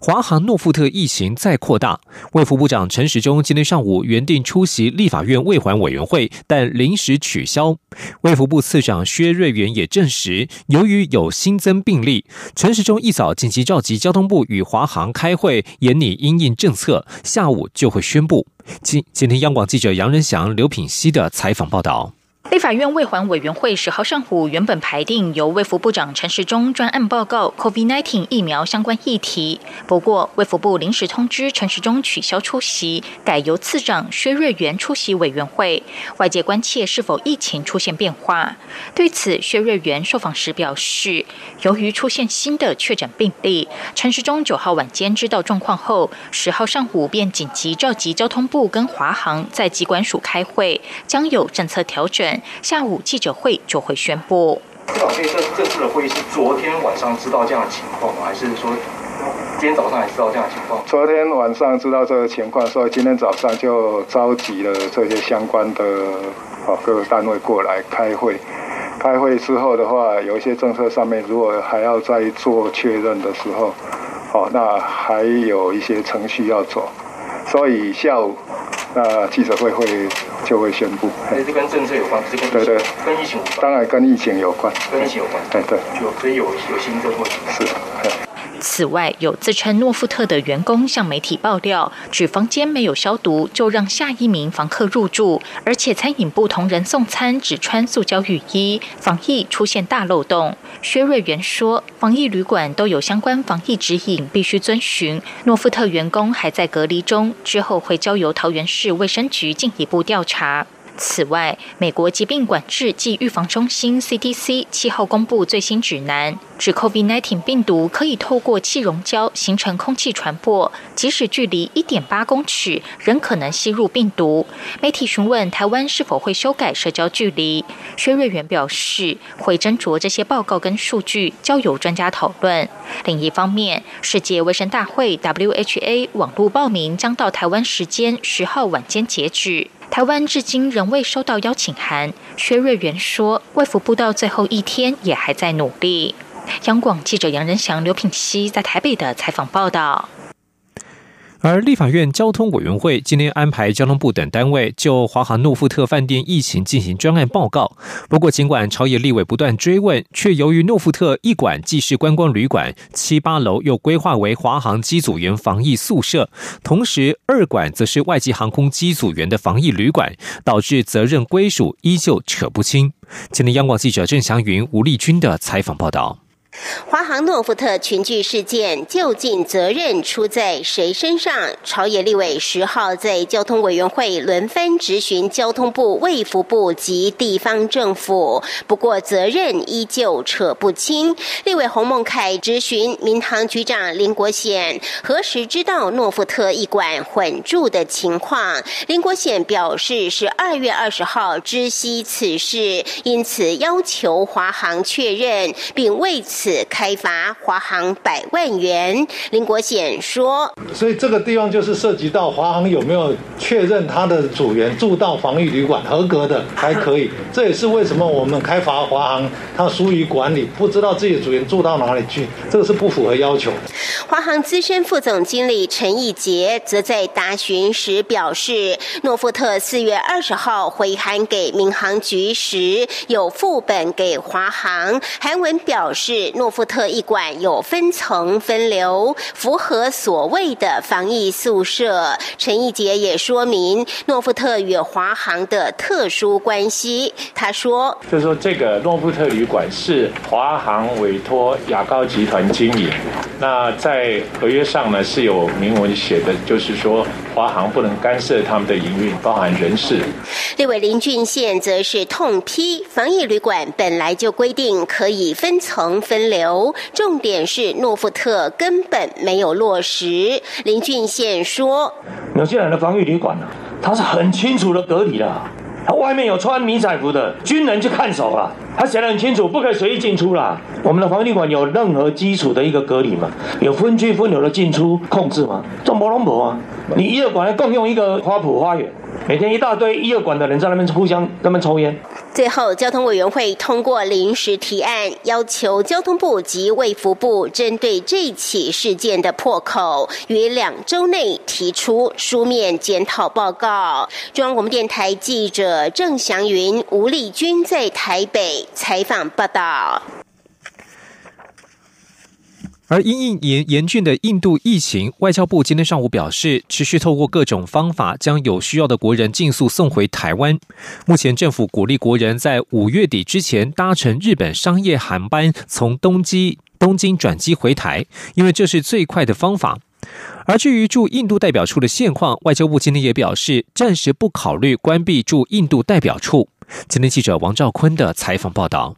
华航诺富特疫情再扩大，卫福部长陈时中今天上午原定出席立法院卫环委员会，但临时取消。卫福部次长薛瑞元也证实，由于有新增病例，陈时中一早紧急召集交通部与华航开会，研拟因应政策，下午就会宣布。今今天央广记者杨仁祥、刘品熙的采访报道。立法院卫环委员会十号上午原本排定由卫福部长陈时中专案报告 COVID-19 疫苗相关议题，不过卫福部临时通知陈时中取消出席，改由次长薛瑞元出席委员会。外界关切是否疫情出现变化。对此，薛瑞元受访时表示，由于出现新的确诊病例，陈时中九号晚间知道状况后，十号上午便紧急召集交通部跟华航在机管署开会，将有政策调整。下午记者会就会宣布。司长，这这次的会议是昨天晚上知道这样的情况吗？还是说今天早上也知道这样的情况？昨天晚上知道这个情况，所以今天早上就召集了这些相关的啊各个单位过来开会。开会之后的话，有一些政策上面如果还要再做确认的时候，哦，那还有一些程序要走。所以下午那记者会会就会宣布，这是跟政策有关，是跟对对，跟疫情有关，当然跟疫情有关，跟疫情有关，哎对，有所以有有新增问题，是。此外，有自称诺富特的员工向媒体爆料，指房间没有消毒就让下一名房客入住，而且餐饮部同仁送餐只穿塑胶雨衣，防疫出现大漏洞。薛瑞元说，防疫旅馆都有相关防疫指引，必须遵循。诺富特员工还在隔离中，之后会交由桃园市卫生局进一步调查。此外，美国疾病管制及预防中心 （CDC） 七号公布最新指南，指 COVID-19 病毒可以透过气溶胶形成空气传播，即使距离一点八公尺，仍可能吸入病毒。媒体询问台湾是否会修改社交距离，薛瑞元表示会斟酌这些报告跟数据，交由专家讨论。另一方面，世界卫生大会 （WHA） 网络报名将到台湾时间十号晚间截止。台湾至今仍未收到邀请函。薛瑞元说，卫福部到最后一天也还在努力。央广记者杨仁祥、刘品熙在台北的采访报道。而立法院交通委员会今天安排交通部等单位就华航诺富特饭店疫情进行专案报告。不过，尽管朝野立委不断追问，却由于诺富特一馆既是观光旅馆，七八楼又规划为华航机组员防疫宿舍，同时二馆则是外籍航空机组员的防疫旅馆，导致责任归属依旧扯不清。今天，央广记者郑祥云、吴丽君的采访报道。华航诺富特群聚事件究竟责任出在谁身上？朝野立委十号在交通委员会轮番质询交通部、卫福部及地方政府，不过责任依旧扯不清。立委洪孟凯质询民航局长林国显，何时知道诺富特一馆混住的情况？林国显表示是二月二十号知悉此事，因此要求华航确认，并为此。此开罚华航百万元，林国显说：“所以这个地方就是涉及到华航有没有确认他的组员住到防疫旅馆合格的还可以，这也是为什么我们开罚华航他疏于管理，不知道自己的组员住到哪里去，这个是不符合要求。”华航资深副总经理陈义杰则在答询时表示：“诺富特四月二十号回函给民航局时，有副本给华航，韩文表示。”诺富特一馆有分层分流，符合所谓的防疫宿舍。陈义杰也说明诺富特与华航的特殊关系。他说：“就是说，这个诺富特旅馆是华航委托雅高集团经营。那在合约上呢是有明文写的，就是说华航不能干涉他们的营运，包含人事。”立委林俊宪则是痛批防疫旅馆本来就规定可以分层分。流，重点是诺富特根本没有落实。林俊宪说：“纽西兰的防御旅馆呢，它是很清楚的隔离的，他外面有穿迷彩服的军人去看守了，他写的很清楚，不可以随意进出啦。我们的防疫旅馆有任何基础的一个隔离吗？有分区分流的进出控制吗？这没龙博啊！你一个馆共用一个花圃花园。每天一大堆一二馆的人在那边互相那边抽烟。最后，交通委员会通过临时提案，要求交通部及卫福部针对这起事件的破口，于两周内提出书面检讨报告。中央广播电台记者郑祥云、吴丽君在台北采访报道。而因应严严峻的印度疫情，外交部今天上午表示，持续透过各种方法，将有需要的国人尽速送回台湾。目前政府鼓励国人在五月底之前搭乘日本商业航班从东京东京转机回台，因为这是最快的方法。而至于驻印度代表处的现况，外交部今天也表示，暂时不考虑关闭驻印度代表处。今天记者王兆坤的采访报道，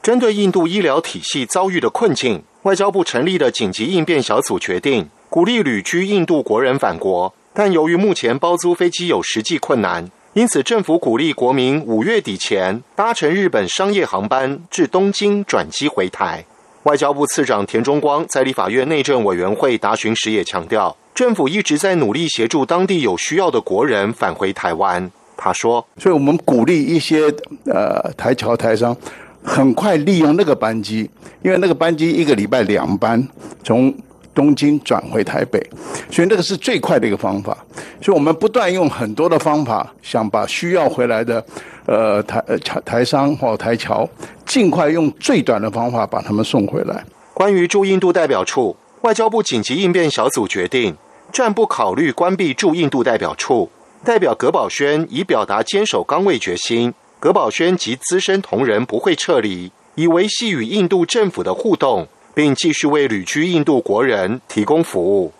针对印度医疗体系遭遇的困境。外交部成立的紧急应变小组决定鼓励旅居印度国人返国，但由于目前包租飞机有实际困难，因此政府鼓励国民五月底前搭乘日本商业航班至东京转机回台。外交部次长田中光在立法院内政委员会答询时也强调，政府一直在努力协助当地有需要的国人返回台湾。他说：“所以我们鼓励一些呃台侨台商。”很快利用那个班机，因为那个班机一个礼拜两班，从东京转回台北，所以那个是最快的一个方法。所以我们不断用很多的方法，想把需要回来的呃台台商或台侨，尽快用最短的方法把他们送回来。关于驻印度代表处，外交部紧急应变小组决定暂不考虑关闭驻印度代表处。代表葛宝轩已表达坚守岗位决心。葛宝轩及资深同仁不会撤离，以维系与印度政府的互动，并继续为旅居印度国人提供服务。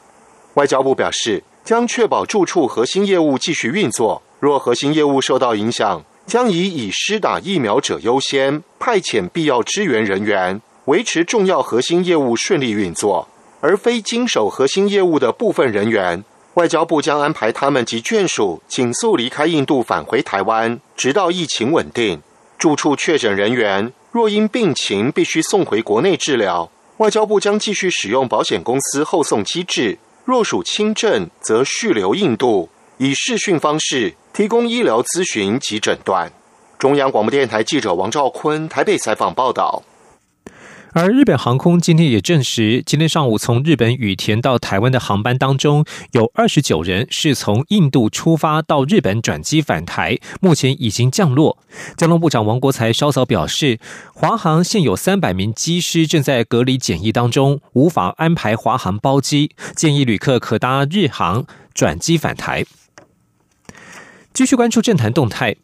外交部表示，将确保住处核心业务继续运作。若核心业务受到影响，将以以施打疫苗者优先，派遣必要支援人员，维持重要核心业务顺利运作，而非经手核心业务的部分人员。外交部将安排他们及眷属紧速离开印度，返回台湾，直到疫情稳定。住处确诊人员若因病情必须送回国内治疗，外交部将继续使用保险公司后送机制；若属轻症，则续留印度，以视讯方式提供医疗咨询及诊断。中央广播电台记者王兆坤台北采访报道。而日本航空今天也证实，今天上午从日本羽田到台湾的航班当中，有二十九人是从印度出发到日本转机返台，目前已经降落。交通部长王国才稍早表示，华航现有三百名机师正在隔离检疫当中，无法安排华航包机，建议旅客可搭日航转机返台。继续关注政坛动态。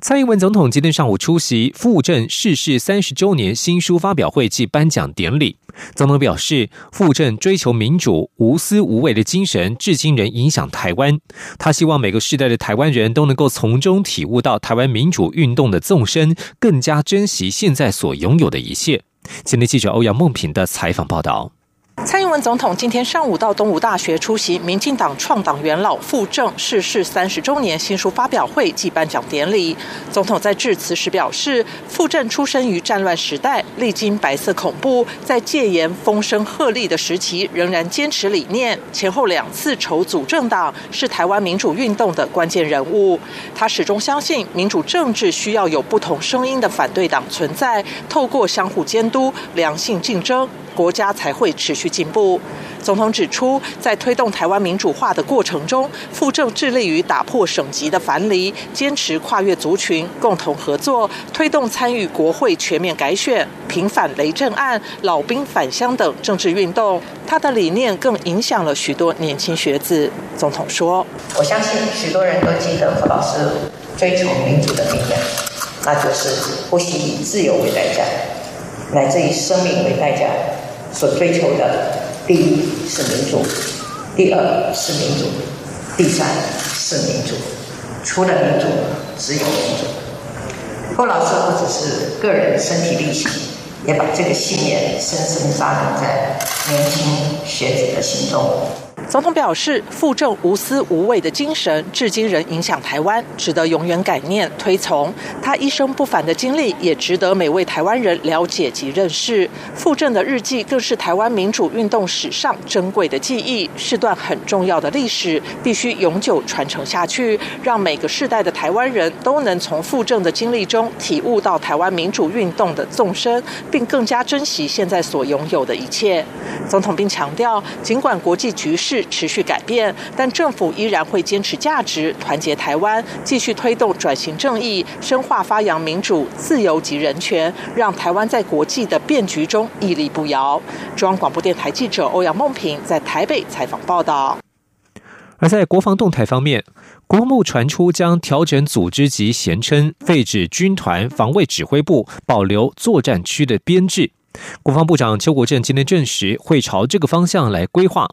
蔡英文总统今天上午出席傅政逝世三十周年新书发表会暨颁奖典礼。总统表示，傅政追求民主、无私无畏的精神，至今仍影响台湾。他希望每个世代的台湾人都能够从中体悟到台湾民主运动的纵深，更加珍惜现在所拥有的一切。今天记者欧阳梦平的采访报道。蔡英文总统今天上午到东吴大学出席民进党创党元老傅政逝世三十周年新书发表会暨颁奖典礼。总统在致辞时表示，傅政出生于战乱时代，历经白色恐怖，在戒严风声鹤唳的时期，仍然坚持理念，前后两次筹组政党，是台湾民主运动的关键人物。他始终相信，民主政治需要有不同声音的反对党存在，透过相互监督、良性竞争。国家才会持续进步。总统指出，在推动台湾民主化的过程中，傅政致力于打破省级的藩篱，坚持跨越族群共同合作，推动参与国会全面改选、平反雷震案、老兵返乡等政治运动。他的理念更影响了许多年轻学子。总统说：“我相信许多人都记得傅老师追求民主的理念，那就是不惜以自由为代价，乃至以生命为代价。”所追求的，第一是民主，第二是民主，第三是民主。除了民主，只有民主。郭老师不只是个人身体力行，也把这个信念深深扎根在年轻学子的心中。总统表示，傅政无私无畏的精神，至今仍影响台湾，值得永远感念推崇。他一生不凡的经历，也值得每位台湾人了解及认识。傅政的日记，更是台湾民主运动史上珍贵的记忆，是段很重要的历史，必须永久传承下去，让每个世代的台湾人都能从傅政的经历中体悟到台湾民主运动的纵深，并更加珍惜现在所拥有的一切。总统并强调，尽管国际局势持续改变，但政府依然会坚持价值，团结台湾，继续推动转型正义，深化发扬民主、自由及人权，让台湾在国际的变局中屹立不摇。中央广播电台记者欧阳梦平在台北采访报道。而在国防动态方面，国防部传出将调整组织及衔称，废止军团防卫指挥部，保留作战区的编制。国防部长邱国正今天证实，会朝这个方向来规划。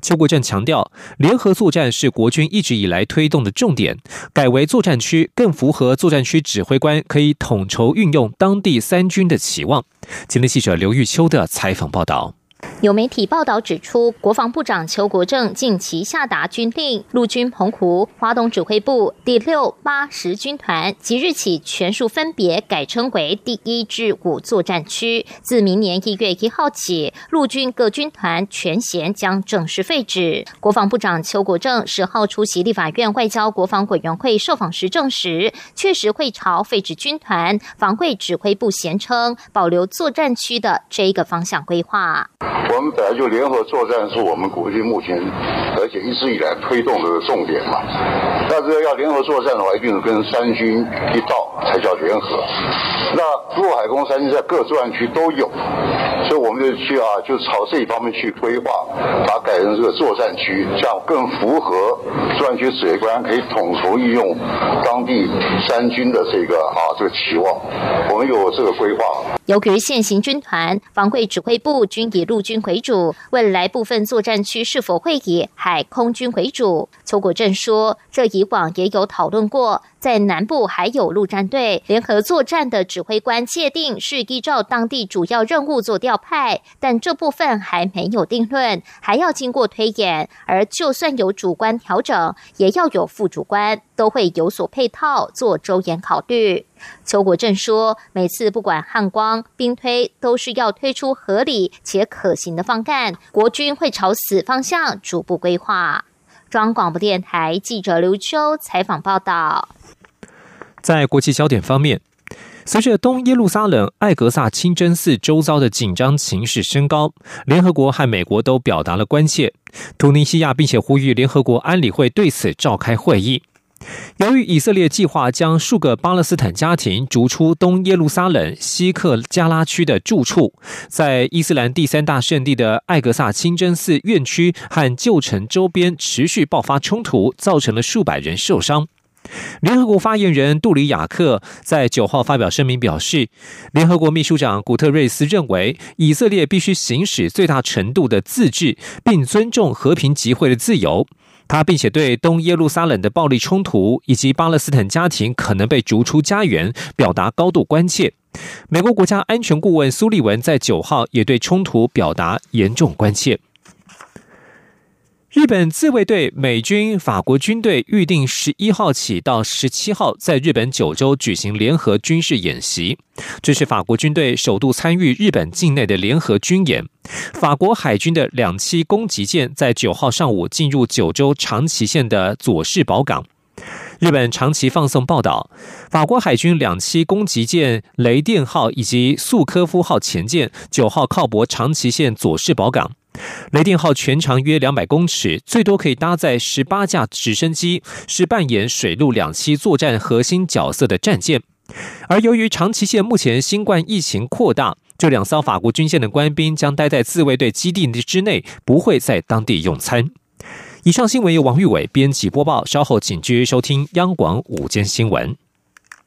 邱国正强调，联合作战是国军一直以来推动的重点，改为作战区更符合作战区指挥官可以统筹运用当地三军的期望。今天记者刘玉秋的采访报道。有媒体报道指出，国防部长邱国正近期下达军令，陆军澎湖、华东指挥部第六、八、十军团即日起全数分别改称为第一至五作战区。自明年一月一号起，陆军各军团全衔将正式废止。国防部长邱国正十号出席立法院外交国防委员会受访时证实，确实会朝废止军团防卫指挥部衔称，保留作战区的这一个方向规划。我们本来就联合作战是我们国军目前，而且一直以来推动的重点嘛。但是要联合作战的话，一定是跟三军一道才叫联合。那陆海空三军在各作战区都有，所以我们就去啊，就朝这一方面去规划，把它改成这个作战区，这样更符合作战区指挥官可以统筹运用当地三军的这个啊这个期望。我们有这个规划。由于现行军团防卫指挥部均以陆军为主，未来部分作战区是否会以海空军为主？邱国正说，这以往也有讨论过，在南部还有陆战队联合作战的指挥官界定是依照当地主要任务做调派，但这部分还没有定论，还要经过推演。而就算有主观调整，也要有副主观，都会有所配套做周延考虑。邱国正说，每次不管汉光、兵推，都是要推出合理且可行的方案，国军会朝此方向逐步规划。中央广播电台记者刘秋采访报道。在国际焦点方面，随着东耶路撒冷艾格萨清真寺周遭的紧张情势升高，联合国和美国都表达了关切。突尼西亚并且呼吁联合国安理会对此召开会议。由于以色列计划将数个巴勒斯坦家庭逐出东耶路撒冷西克加拉区的住处，在伊斯兰第三大圣地的艾格萨清真寺院区和旧城周边持续爆发冲突，造成了数百人受伤。联合国发言人杜里亚克在九号发表声明表示，联合国秘书长古特瑞斯认为，以色列必须行使最大程度的自治，并尊重和平集会的自由。他并且对东耶路撒冷的暴力冲突以及巴勒斯坦家庭可能被逐出家园表达高度关切。美国国家安全顾问苏利文在九号也对冲突表达严重关切。日本自卫队、美军、法国军队预定十一号起到十七号在日本九州举行联合军事演习，这是法国军队首度参与日本境内的联合军演。法国海军的两栖攻击舰在九号上午进入九州长崎县的佐世保港。日本长崎放送报道，法国海军两栖攻击舰雷电号以及素科夫号前舰九号靠泊长崎县佐世保港。雷电号全长约两百公尺，最多可以搭载十八架直升机，是扮演水陆两栖作战核心角色的战舰。而由于长崎县目前新冠疫情扩大，这两艘法国军舰的官兵将待在自卫队基地之内，不会在当地用餐。以上新闻由王玉伟编辑播报，稍后请继续收听央广午间新闻。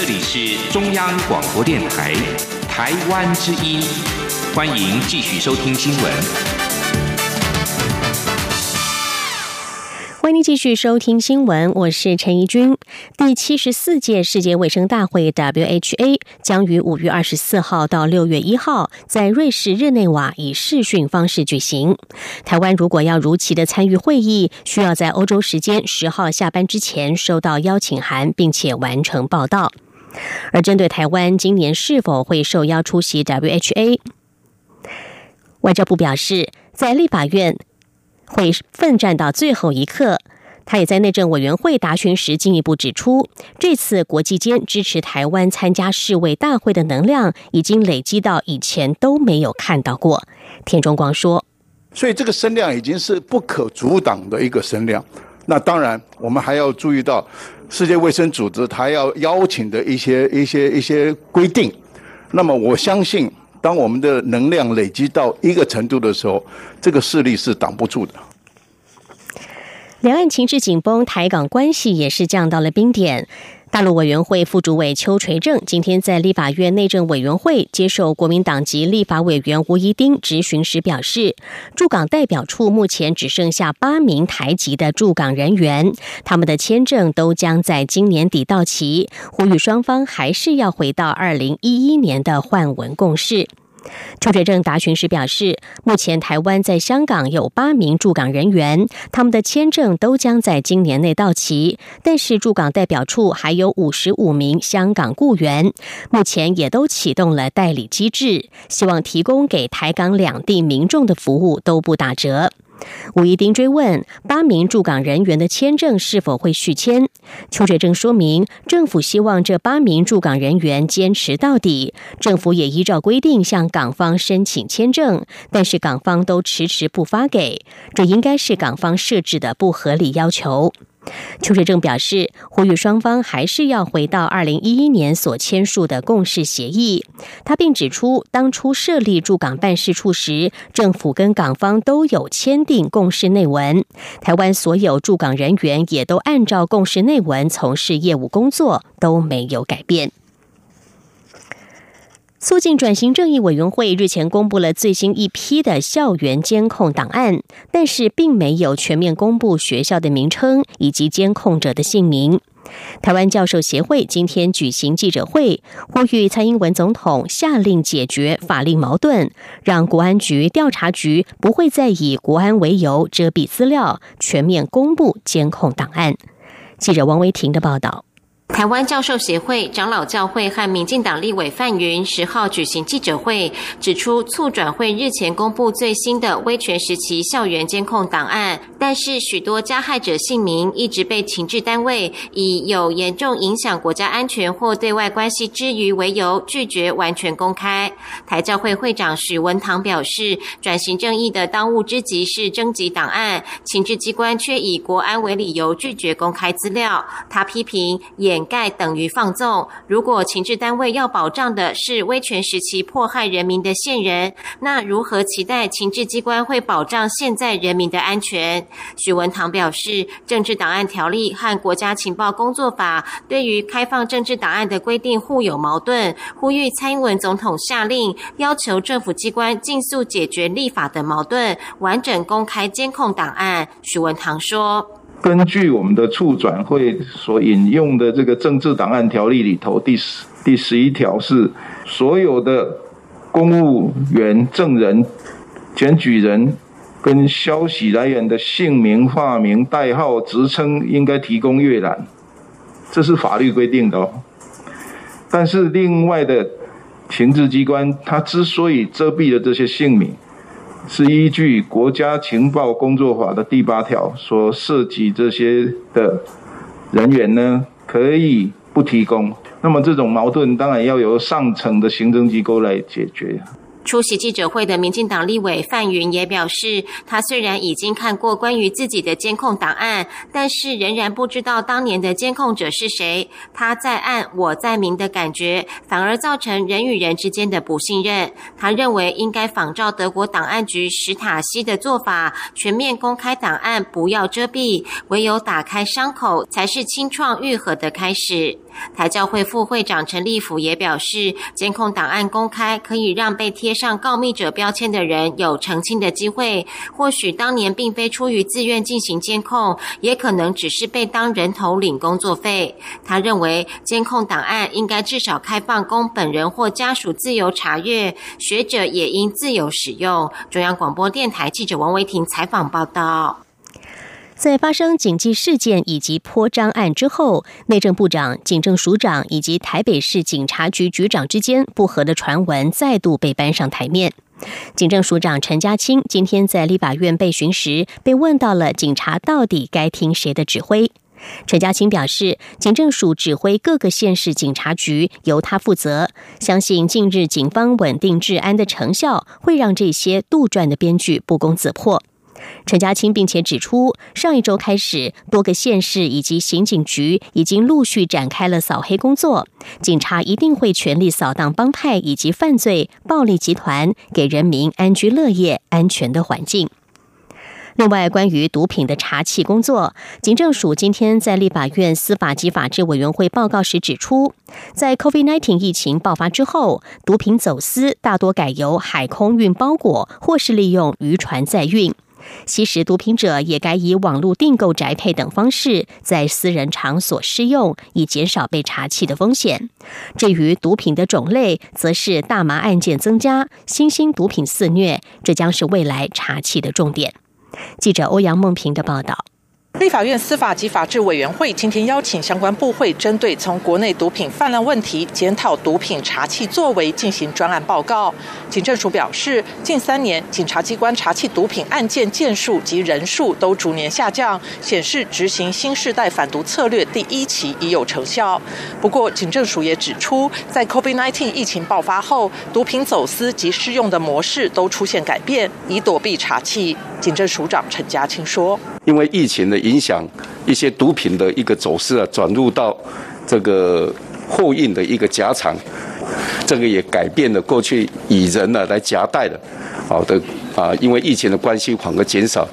这里是中央广播电台台湾之音，欢迎继续收听新闻。欢迎继续收听新闻，我是陈怡君。第七十四届世界卫生大会 （WHA） 将于五月二十四号到六月一号在瑞士日内瓦以视讯方式举行。台湾如果要如期的参与会议，需要在欧洲时间十号下班之前收到邀请函，并且完成报道。而针对台湾今年是否会受邀出席 WHA，外交部表示，在立法院。会奋战到最后一刻。他也在内政委员会答询时进一步指出，这次国际间支持台湾参加世卫大会的能量，已经累积到以前都没有看到过。田中光说：“所以这个声量已经是不可阻挡的一个声量。那当然，我们还要注意到世界卫生组织他要邀请的一些一些一些规定。那么我相信。”当我们的能量累积到一个程度的时候，这个势力是挡不住的。两岸情势紧绷，台港关系也是降到了冰点。大陆委员会副主委邱垂正今天在立法院内政委员会接受国民党籍立法委员吴怡丁质询时表示，驻港代表处目前只剩下八名台籍的驻港人员，他们的签证都将在今年底到期，呼吁双方还是要回到二零一一年的换文共识。邱垂正答询时表示，目前台湾在香港有八名驻港人员，他们的签证都将在今年内到期。但是驻港代表处还有五十五名香港雇员，目前也都启动了代理机制，希望提供给台港两地民众的服务都不打折。吴一丁追问八名驻港人员的签证是否会续签，邱垂正说明，政府希望这八名驻港人员坚持到底，政府也依照规定向港方申请签证，但是港方都迟迟不发给，这应该是港方设置的不合理要求。邱水正表示，呼吁双方还是要回到二零一一年所签署的共识协议。他并指出，当初设立驻港办事处时，政府跟港方都有签订共识内文，台湾所有驻港人员也都按照共识内文从事业务工作，都没有改变。促进转型正义委员会日前公布了最新一批的校园监控档案，但是并没有全面公布学校的名称以及监控者的姓名。台湾教授协会今天举行记者会，呼吁蔡英文总统下令解决法令矛盾，让国安局调查局不会再以国安为由遮蔽资料，全面公布监控档案。记者王维婷的报道。台湾教授协会、长老教会和民进党立委范云十号举行记者会，指出促转会日前公布最新的威权时期校园监控档案，但是许多加害者姓名一直被情治单位以有严重影响国家安全或对外关系之余为由拒绝完全公开。台教会会长许文堂表示，转型正义的当务之急是征集档案，情治机关却以国安为理由拒绝公开资料。他批评也。掩盖等于放纵。如果情治单位要保障的是威权时期迫害人民的线人，那如何期待情治机关会保障现在人民的安全？许文堂表示，政治档案条例和国家情报工作法对于开放政治档案的规定互有矛盾，呼吁蔡英文总统下令要求政府机关尽速解决立法的矛盾，完整公开监控档案。许文堂说。根据我们的促转会所引用的这个政治档案条例里头，第十第十一条是所有的公务员、证人、检举人跟消息来源的姓名、化名、代号、职称应该提供阅览，这是法律规定的哦。但是另外的情治机关，他之所以遮蔽了这些姓名，是依据国家情报工作法的第八条所涉及这些的人员呢，可以不提供。那么这种矛盾当然要由上层的行政机构来解决。出席记者会的民进党立委范云也表示，他虽然已经看过关于自己的监控档案，但是仍然不知道当年的监控者是谁。他在暗，我在明的感觉，反而造成人与人之间的不信任。他认为应该仿照德国档案局史塔西的做法，全面公开档案，不要遮蔽，唯有打开伤口，才是清创愈合的开始。台教会副会长陈立甫也表示，监控档案公开可以让被贴上告密者标签的人有澄清的机会。或许当年并非出于自愿进行监控，也可能只是被当人头领工作费。他认为，监控档案应该至少开放供本人或家属自由查阅，学者也应自由使用。中央广播电台记者王维婷采访报道。在发生警纪事件以及泼张案之后，内政部长、警政署长以及台北市警察局局长之间不和的传闻再度被搬上台面。警政署长陈家清今天在立法院被询时，被问到了警察到底该听谁的指挥。陈家清表示，警政署指挥各个县市警察局由他负责，相信近日警方稳定治安的成效，会让这些杜撰的编剧不攻自破。陈家清并且指出，上一周开始，多个县市以及刑警局已经陆续展开了扫黑工作，警察一定会全力扫荡帮派以及犯罪暴力集团，给人民安居乐业、安全的环境。另外，关于毒品的查缉工作，警政署今天在立法院司法及法制委员会报告时指出，在 COVID-19 疫情爆发之后，毒品走私大多改由海空运包裹，或是利用渔船载运。吸食毒品者也该以网络订购、宅配等方式在私人场所试用，以减少被查缉的风险。至于毒品的种类，则是大麻案件增加，新兴毒品肆虐，这将是未来查缉的重点。记者欧阳梦平的报道。立法院司法及法制委员会今天邀请相关部会，针对从国内毒品泛滥问题检讨毒品查缉作为进行专案报告。警政署表示，近三年警察机关查缉毒品案件件数及人数都逐年下降，显示执行新时代反毒策略第一期已有成效。不过，警政署也指出，在 COVID-19 疫情爆发后，毒品走私及适用的模式都出现改变，以躲避查缉。警政署长陈家清说：“因为疫情的影响，一些毒品的一个走势啊，转入到这个货运的一个夹场，这个也改变了过去以人呢来夹带的，好的啊，因为疫情的关系，反而减少。”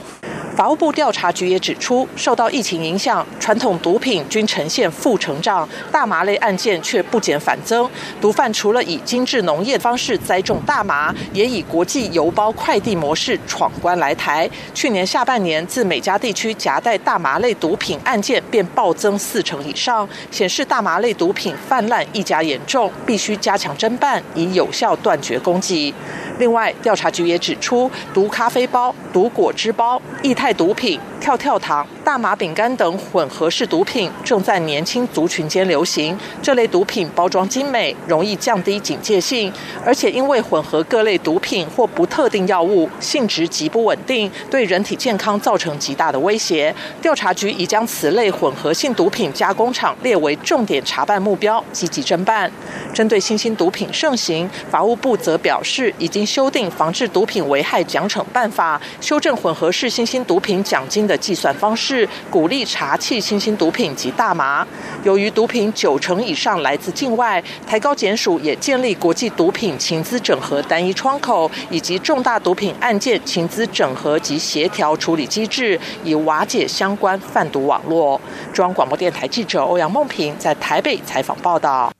法务部调查局也指出，受到疫情影响，传统毒品均呈现负成长，大麻类案件却不减反增。毒贩除了以精致农业方式栽种大麻，也以国际邮包快递模式闯关来台。去年下半年，自美加地区夹带大麻类毒品案件便暴增四成以上，显示大麻类毒品泛滥愈加严重，必须加强侦办，以有效断绝攻击。另外，调查局也指出，毒咖啡包、毒果汁包、液态毒品。跳跳糖、大麻饼干等混合式毒品正在年轻族群间流行。这类毒品包装精美，容易降低警戒性，而且因为混合各类毒品或不特定药物，性质极不稳定，对人体健康造成极大的威胁。调查局已将此类混合性毒品加工厂列为重点查办目标，积极侦办。针对新兴毒品盛行，法务部则表示，已经修订防治毒品危害奖惩办法，修正混合式新兴毒毒品奖金的。计算方式鼓励查缉新兴毒品及大麻。由于毒品九成以上来自境外，台高检署也建立国际毒品情资整合单一窗口，以及重大毒品案件情资整合及协调处理机制，以瓦解相关贩毒网络。中央广播电台记者欧阳梦平在台北采访报道。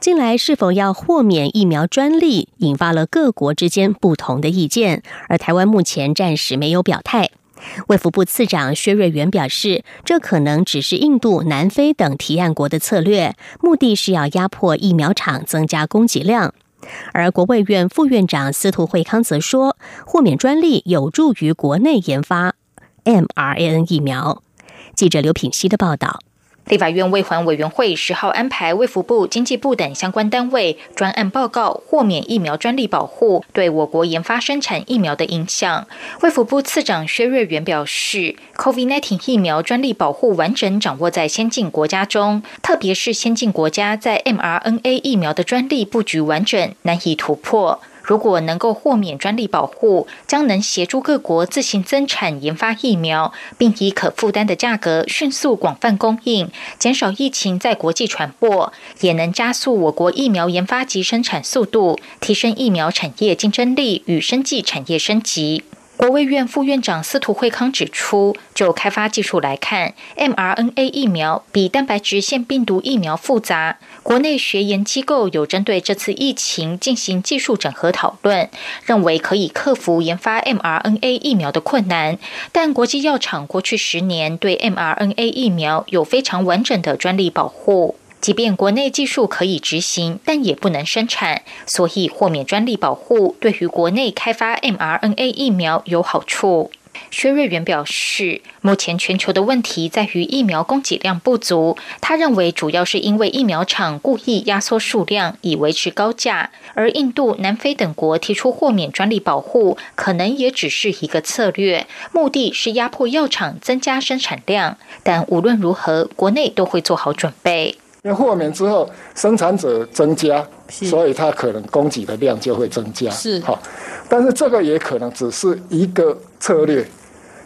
近来是否要豁免疫苗专利，引发了各国之间不同的意见，而台湾目前暂时没有表态。卫福部次长薛瑞元表示，这可能只是印度、南非等提案国的策略，目的是要压迫疫苗厂增加供给量。而国卫院副院长司徒惠康则说，豁免专利有助于国内研发 mRNA 疫苗。记者刘品希的报道。立法院卫环委员会十号安排卫福部、经济部等相关单位专案报告豁免疫苗专利保护对我国研发生产疫苗的影响。卫福部次长薛瑞元表示，COVID-19 疫苗专利保护完整掌握在先进国家中，特别是先进国家在 mRNA 疫苗的专利布局完整，难以突破。如果能够豁免专利保护，将能协助各国自行增产研发疫苗，并以可负担的价格迅速广泛供应，减少疫情在国际传播，也能加速我国疫苗研发及生产速度，提升疫苗产业竞争力与生技产业升级。国卫院副院长司徒惠康指出，就开发技术来看，mRNA 疫苗比蛋白质腺病毒疫苗复杂。国内学研机构有针对这次疫情进行技术整合讨论，认为可以克服研发 mRNA 疫苗的困难。但国际药厂过去十年对 mRNA 疫苗有非常完整的专利保护。即便国内技术可以执行，但也不能生产，所以豁免专利保护对于国内开发 mRNA 疫苗有好处。薛瑞元表示，目前全球的问题在于疫苗供给量不足。他认为，主要是因为疫苗厂故意压缩数量以维持高价，而印度、南非等国提出豁免专利保护，可能也只是一个策略，目的是压迫药厂增加生产量。但无论如何，国内都会做好准备。因为豁免之后，生产者增加，所以它可能供给的量就会增加。是好，但是这个也可能只是一个策略，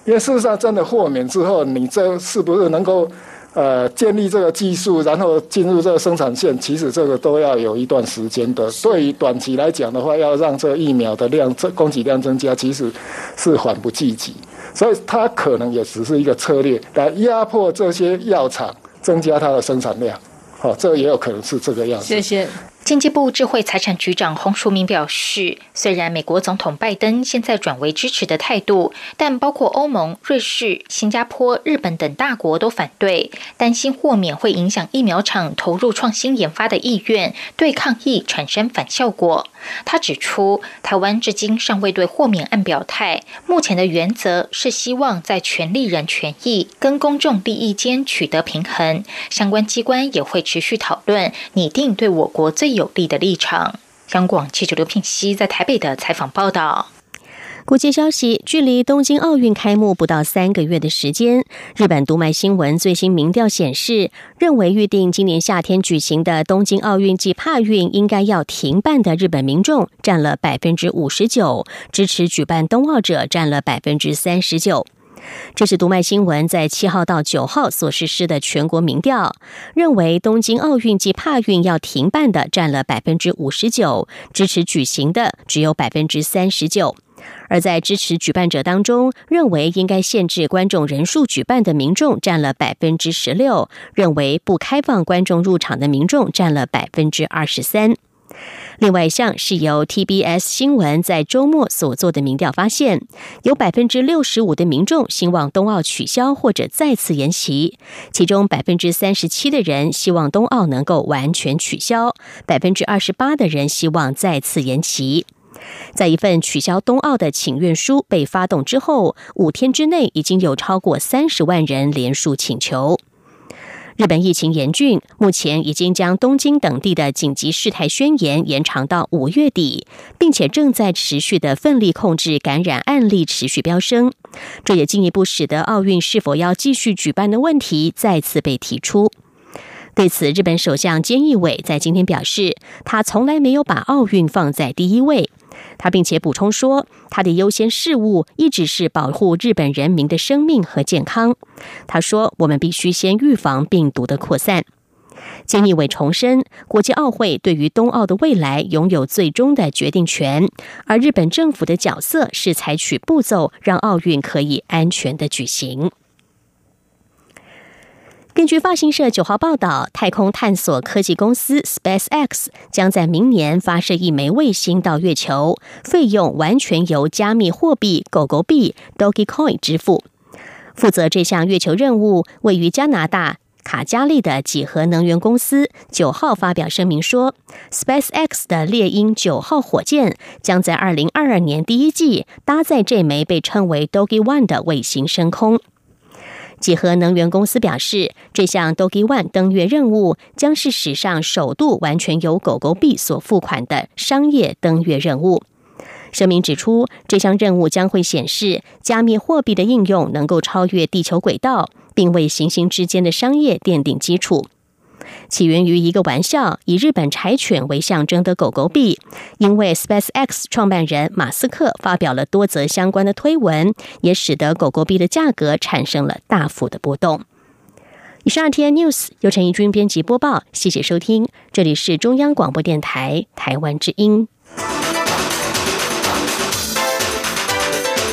因为事实上真的豁免之后，你这是不是能够呃建立这个技术，然后进入这个生产线？其实这个都要有一段时间的。对于短期来讲的话，要让这个疫苗的量、这供给量增加，其实是缓不济急。所以它可能也只是一个策略，来压迫这些药厂，增加它的生产量。哦，这个也有可能是这个样子。谢谢。经济部智慧财产局长洪淑明表示，虽然美国总统拜登现在转为支持的态度，但包括欧盟、瑞士、新加坡、日本等大国都反对，担心豁免会影响疫苗厂投入创新研发的意愿，对抗疫产生反效果。他指出，台湾至今尚未对豁免案表态，目前的原则是希望在权利人权益跟公众利益间取得平衡，相关机关也会持续讨论，拟定对我国最。有利的立场。香港记者刘聘熙在台北的采访报道。国际消息：距离东京奥运开幕不到三个月的时间，日本读卖新闻最新民调显示，认为预定今年夏天举行的东京奥运及帕运应该要停办的日本民众占了百分之五十九，支持举办冬奥者占了百分之三十九。这是读卖新闻在七号到九号所实施的全国民调，认为东京奥运及帕运要停办的占了百分之五十九，支持举行的只有百分之三十九。而在支持举办者当中，认为应该限制观众人数举办的民众占了百分之十六，认为不开放观众入场的民众占了百分之二十三。另外一项是由 TBS 新闻在周末所做的民调发现，有百分之六十五的民众希望冬奥取消或者再次延期，其中百分之三十七的人希望冬奥能够完全取消，百分之二十八的人希望再次延期。在一份取消冬奥的请愿书被发动之后，五天之内已经有超过三十万人联署请求。日本疫情严峻，目前已经将东京等地的紧急事态宣言延长到五月底，并且正在持续的奋力控制感染案例持续飙升。这也进一步使得奥运是否要继续举办的问题再次被提出。对此，日本首相菅义伟在今天表示，他从来没有把奥运放在第一位。他并且补充说，他的优先事务一直是保护日本人民的生命和健康。他说：“我们必须先预防病毒的扩散。”菅义伟重申，国际奥会对于冬奥的未来拥有最终的决定权，而日本政府的角色是采取步骤，让奥运可以安全的举行。根据发行社九号报道，太空探索科技公司 SpaceX 将在明年发射一枚卫星到月球，费用完全由加密货币狗狗币 Dogecoin 支付。负责这项月球任务位于加拿大卡加利的几何能源公司九号发表声明说，SpaceX 的猎鹰九号火箭将在二零二二年第一季搭载这枚被称为 Doge One 的卫星升空。几何能源公司表示，这项 Dogi One 登月任务将是史上首度完全由狗狗币所付款的商业登月任务。声明指出，这项任务将会显示加密货币的应用能够超越地球轨道，并为行星之间的商业奠定基础。起源于一个玩笑，以日本柴犬为象征的狗狗币，因为 SpaceX 创办人马斯克发表了多则相关的推文，也使得狗狗币的价格产生了大幅的波动。以上 T N News 由陈怡君编辑播报，谢谢收听，这里是中央广播电台台湾之音。